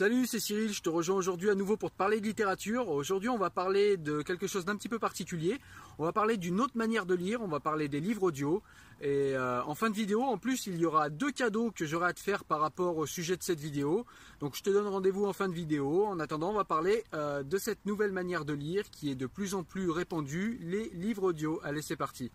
Salut, c'est Cyril, je te rejoins aujourd'hui à nouveau pour te parler de littérature. Aujourd'hui, on va parler de quelque chose d'un petit peu particulier. On va parler d'une autre manière de lire, on va parler des livres audio. Et euh, en fin de vidéo, en plus, il y aura deux cadeaux que j'aurai à te faire par rapport au sujet de cette vidéo. Donc je te donne rendez-vous en fin de vidéo. En attendant, on va parler euh, de cette nouvelle manière de lire qui est de plus en plus répandue, les livres audio. Allez, c'est parti.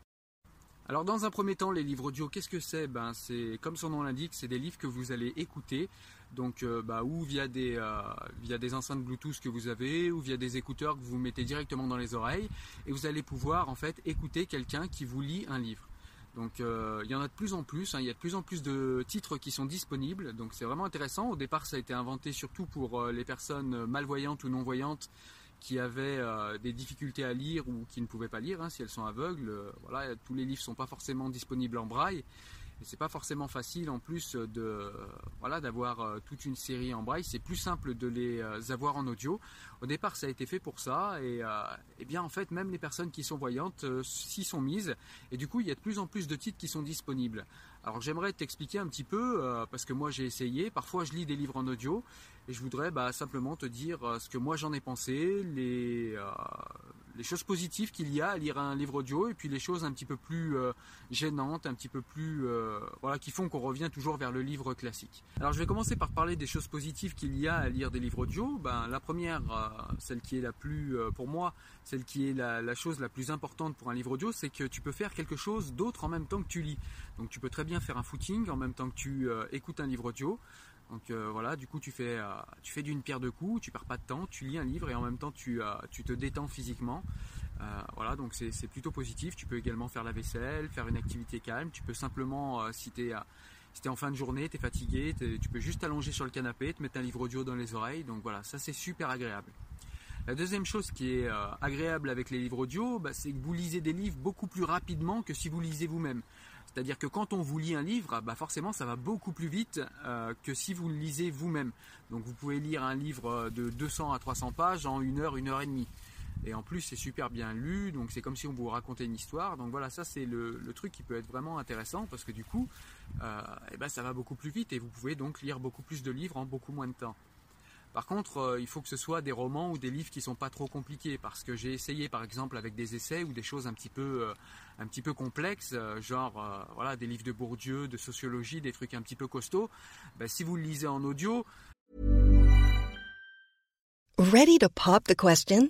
Alors dans un premier temps, les livres audio, qu'est-ce que c'est? Ben c'est comme son nom l'indique, c'est des livres que vous allez écouter, donc euh, bah, ou via des euh, via des enceintes Bluetooth que vous avez, ou via des écouteurs que vous mettez directement dans les oreilles, et vous allez pouvoir en fait écouter quelqu'un qui vous lit un livre. Donc euh, il y en a de plus en plus, hein, il y a de plus en plus de titres qui sont disponibles, donc c'est vraiment intéressant. Au départ, ça a été inventé surtout pour les personnes malvoyantes ou non voyantes qui avaient euh, des difficultés à lire ou qui ne pouvaient pas lire, hein, si elles sont aveugles. euh, voilà, tous les livres sont pas forcément disponibles en braille. Et c'est pas forcément facile en plus de euh, voilà d'avoir euh, toute une série en braille. C'est plus simple de les euh, avoir en audio. Au départ, ça a été fait pour ça. Et, euh, eh bien en fait, même les personnes qui sont voyantes euh, s'y sont mises. Et du coup, il y a de plus en plus de titres qui sont disponibles. Alors j'aimerais t'expliquer un petit peu euh, parce que moi j'ai essayé. Parfois, je lis des livres en audio et je voudrais bah, simplement te dire euh, ce que moi j'en ai pensé, les, euh, les choses positives qu'il y a à lire un livre audio et puis les choses un petit peu plus euh, gênantes, un petit peu plus euh, voilà, qui font qu'on revient toujours vers le livre classique. Alors je vais commencer par parler des choses positives qu'il y a à lire des livres audio. Ben, la première, euh, celle qui est la plus, pour moi, celle qui est la, chose la plus importante pour un livre audio, c'est que tu peux faire quelque chose d'autre en même temps que tu lis. Donc tu peux très bien faire un footing en même temps que tu écoutes un livre audio. Donc euh, voilà, du coup tu fais, euh, tu fais d'une pierre deux coups, tu perds pas de temps, tu lis un livre et en même temps tu, euh, te détends physiquement. Voilà, donc c'est plutôt positif. Tu peux également faire la vaisselle, faire une activité calme. Tu peux simplement, si tu es, si en fin de journée, tu es fatigué, tu peux juste t'allonger sur le canapé, te mettre un livre audio dans les oreilles. Donc voilà, ça c'est super agréable. La deuxième chose qui est agréable avec les livres audio, bah, c'est que vous lisez des livres beaucoup plus rapidement que si vous lisez vous-même. C'est-à-dire que quand on vous lit un livre, bah forcément ça va beaucoup plus vite euh, que si vous le lisez vous-même. Donc vous pouvez lire un livre euh, de 200 à 300 pages en une heure, une heure et demie. Et en plus c'est super bien lu, donc c'est comme si on vous racontait une histoire. Donc voilà, ça c'est le, le truc qui peut être vraiment intéressant parce que du coup, euh, eh ben, ça va beaucoup plus vite et vous pouvez donc lire beaucoup plus de livres en beaucoup moins de temps. Par contre, euh, il faut que ce soit des romans ou des livres qui sont pas trop compliqués, parce que j'ai essayé, par exemple, avec des essais ou des choses un petit peu, euh, complexes, euh, genre voilà, des livres de Bourdieu, de sociologie, des trucs un petit peu costauds. Ben, si vous le lisez en audio, Ready to pop the question?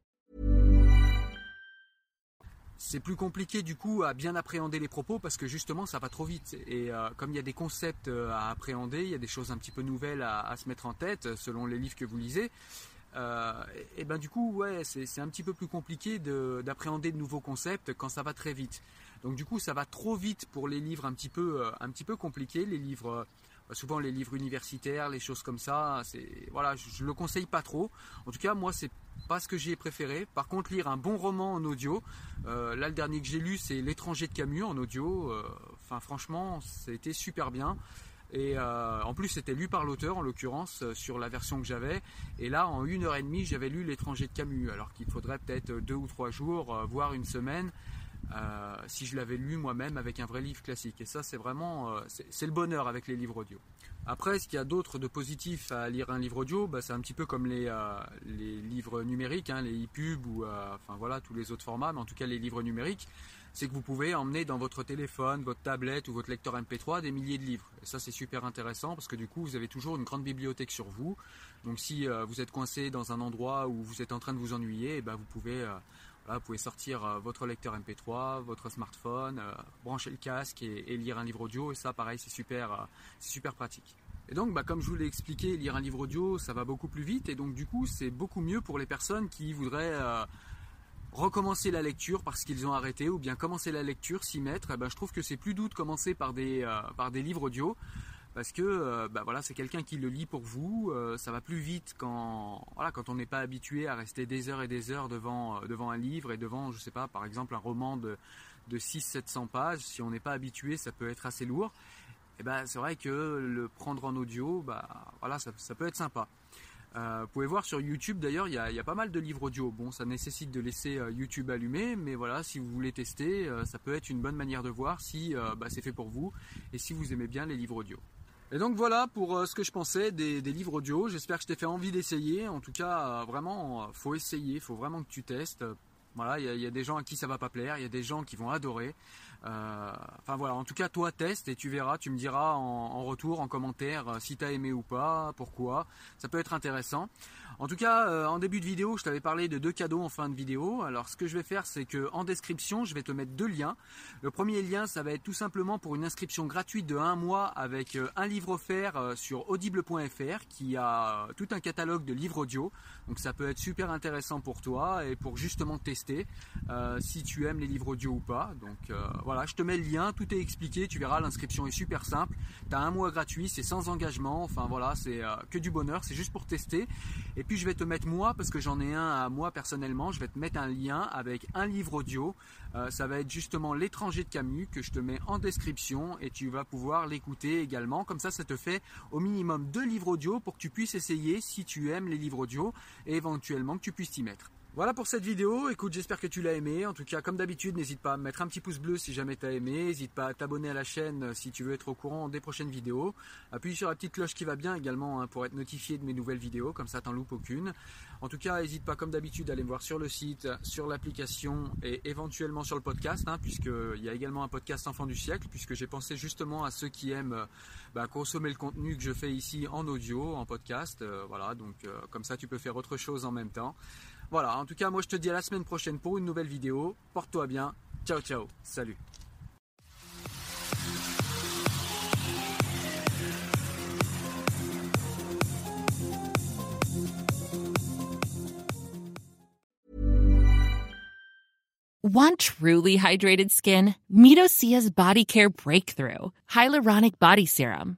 C'est plus compliqué du coup à bien appréhender les propos parce que justement ça va trop vite. Et euh, comme il y a des concepts euh, à appréhender, il y a des choses un petit peu nouvelles à, se mettre en tête euh, selon les livres que vous lisez. Euh, et ben du coup, ouais, c'est un petit peu plus compliqué d'appréhender de, de, nouveaux concepts quand ça va très vite. Donc du coup, ça va trop vite pour les livres un petit peu, un petit peu compliqués, les livres souvent les livres universitaires, les choses comme ça, c'est voilà, je, je, le conseille pas trop. En tout cas, moi, c'est pas ce que j'ai préféré. Par contre, lire un bon roman en audio, euh, là, le dernier que j'ai lu, c'est L'étranger de Camus en audio. Euh, enfin, franchement, c'était super bien. Et euh, en plus, c'était lu par l'auteur, en l'occurrence, sur la version que j'avais. Et là, en une heure et demie, j'avais lu L'étranger de Camus, alors qu'il faudrait peut-être deux ou trois jours, voire une semaine. Euh, si je l'avais lu moi-même avec un vrai livre classique. Et ça, c'est vraiment, euh, c'est le bonheur avec les livres audio. Après, ce qu'il y a d'autre de positif à lire un livre audio, bah, c'est un petit peu comme les, euh, livres numériques, hein, les e-pubs ou enfin voilà tous les autres formats, mais en tout cas les livres numériques, c'est que vous pouvez emmener dans votre téléphone, votre tablette ou votre lecteur MP3 des milliers de livres. Et ça, c'est super intéressant parce que du coup, vous avez toujours une grande bibliothèque sur vous. Donc, si vous êtes coincé dans un endroit où vous êtes en train de vous ennuyer, eh ben, vous pouvez vous pouvez sortir euh, votre lecteur MP3, votre smartphone, euh, brancher le casque et, lire un livre audio. Et ça, pareil, c'est super, euh, super pratique. Et donc, bah, comme je vous l'ai expliqué, lire un livre audio, ça va beaucoup plus vite. Et donc, du coup, c'est beaucoup mieux pour les personnes qui voudraient recommencer la lecture parce qu'ils ont arrêté ou bien commencer la lecture, s'y mettre. Et ben, je trouve que c'est plus doux de commencer par des, par des livres audio parce que euh, bah voilà, c'est quelqu'un qui le lit pour vous. Euh, ça va plus vite quand, voilà, quand on n'est pas habitué à rester des heures et des heures devant, euh, devant un livre et devant, je sais pas, par exemple un roman de, de 600-700 pages. Si on n'est pas habitué, ça peut être assez lourd. Et ben, c'est vrai que le prendre en audio, bah, voilà, ça, peut être sympa. Vous pouvez voir sur YouTube d'ailleurs, il y, a pas mal de livres audio. Bon, ça nécessite de laisser YouTube allumé, mais voilà, si vous voulez tester, ça peut être une bonne manière de voir si bah, c'est fait pour vous et si vous aimez bien les livres audio. Et donc voilà pour euh, ce que je pensais des, livres audio. J'espère que je t'ai fait envie d'essayer. En tout cas, euh, vraiment, euh, faut essayer, faut vraiment que tu testes. Voilà, il y, a des gens à qui ça va pas plaire, il y a des gens qui vont adorer. Euh, enfin voilà, en tout cas, toi teste et tu verras, tu me diras en, retour, en commentaire, si tu as aimé ou pas, pourquoi. Ça peut être intéressant. En tout cas, euh, en début de vidéo, je t'avais parlé de deux cadeaux en fin de vidéo. Alors, ce que je vais faire, c'est que en description, je vais te mettre deux liens. Le premier lien, ça va être tout simplement pour une inscription gratuite de un mois avec euh, un livre offert euh, sur audible.fr qui a tout un catalogue de livres audio. Donc, ça peut être super intéressant pour toi et pour justement tester euh, si tu aimes les livres audio ou pas. Donc, euh, je te mets le lien, tout est expliqué. Tu verras, l'inscription est super simple. Tu as un mois gratuit, c'est sans engagement. Enfin, voilà, c'est euh, que du bonheur. C'est juste pour tester. Et puis je vais te mettre moi, parce que j'en ai un à moi personnellement, je vais te mettre un lien avec un livre audio. Euh, ça va être justement L'étranger de Camus que je te mets en description et tu vas pouvoir l'écouter également. Comme ça, ça te fait au minimum deux livres audio pour que tu puisses essayer si tu aimes les livres audio et éventuellement que tu puisses t'y mettre. Voilà pour cette vidéo, écoute j'espère que tu l'as aimé, en tout cas comme d'habitude n'hésite pas à mettre un petit pouce bleu si jamais tu as aimé, n'hésite pas à t'abonner à la chaîne si tu veux être au courant des prochaines vidéos, appuie sur la petite cloche qui va bien également hein, pour être notifié de mes nouvelles vidéos, comme ça t'en loupes aucune. En tout cas n'hésite pas comme d'habitude à aller me voir sur le site, sur l'application et éventuellement sur le podcast, hein, puisqu'il y a également un podcast Enfant du siècle, puisque j'ai pensé justement à ceux qui aiment bah, consommer le contenu que je fais ici en audio, en podcast, euh, voilà, donc euh, comme ça tu peux faire autre chose en même temps. Voilà, en tout cas, moi je te dis à la semaine prochaine pour une nouvelle vidéo. Porte-toi bien. Ciao, ciao. Salut. Want truly hydrated skin? Meet Osea's Body Care Breakthrough Hyaluronic Body Serum.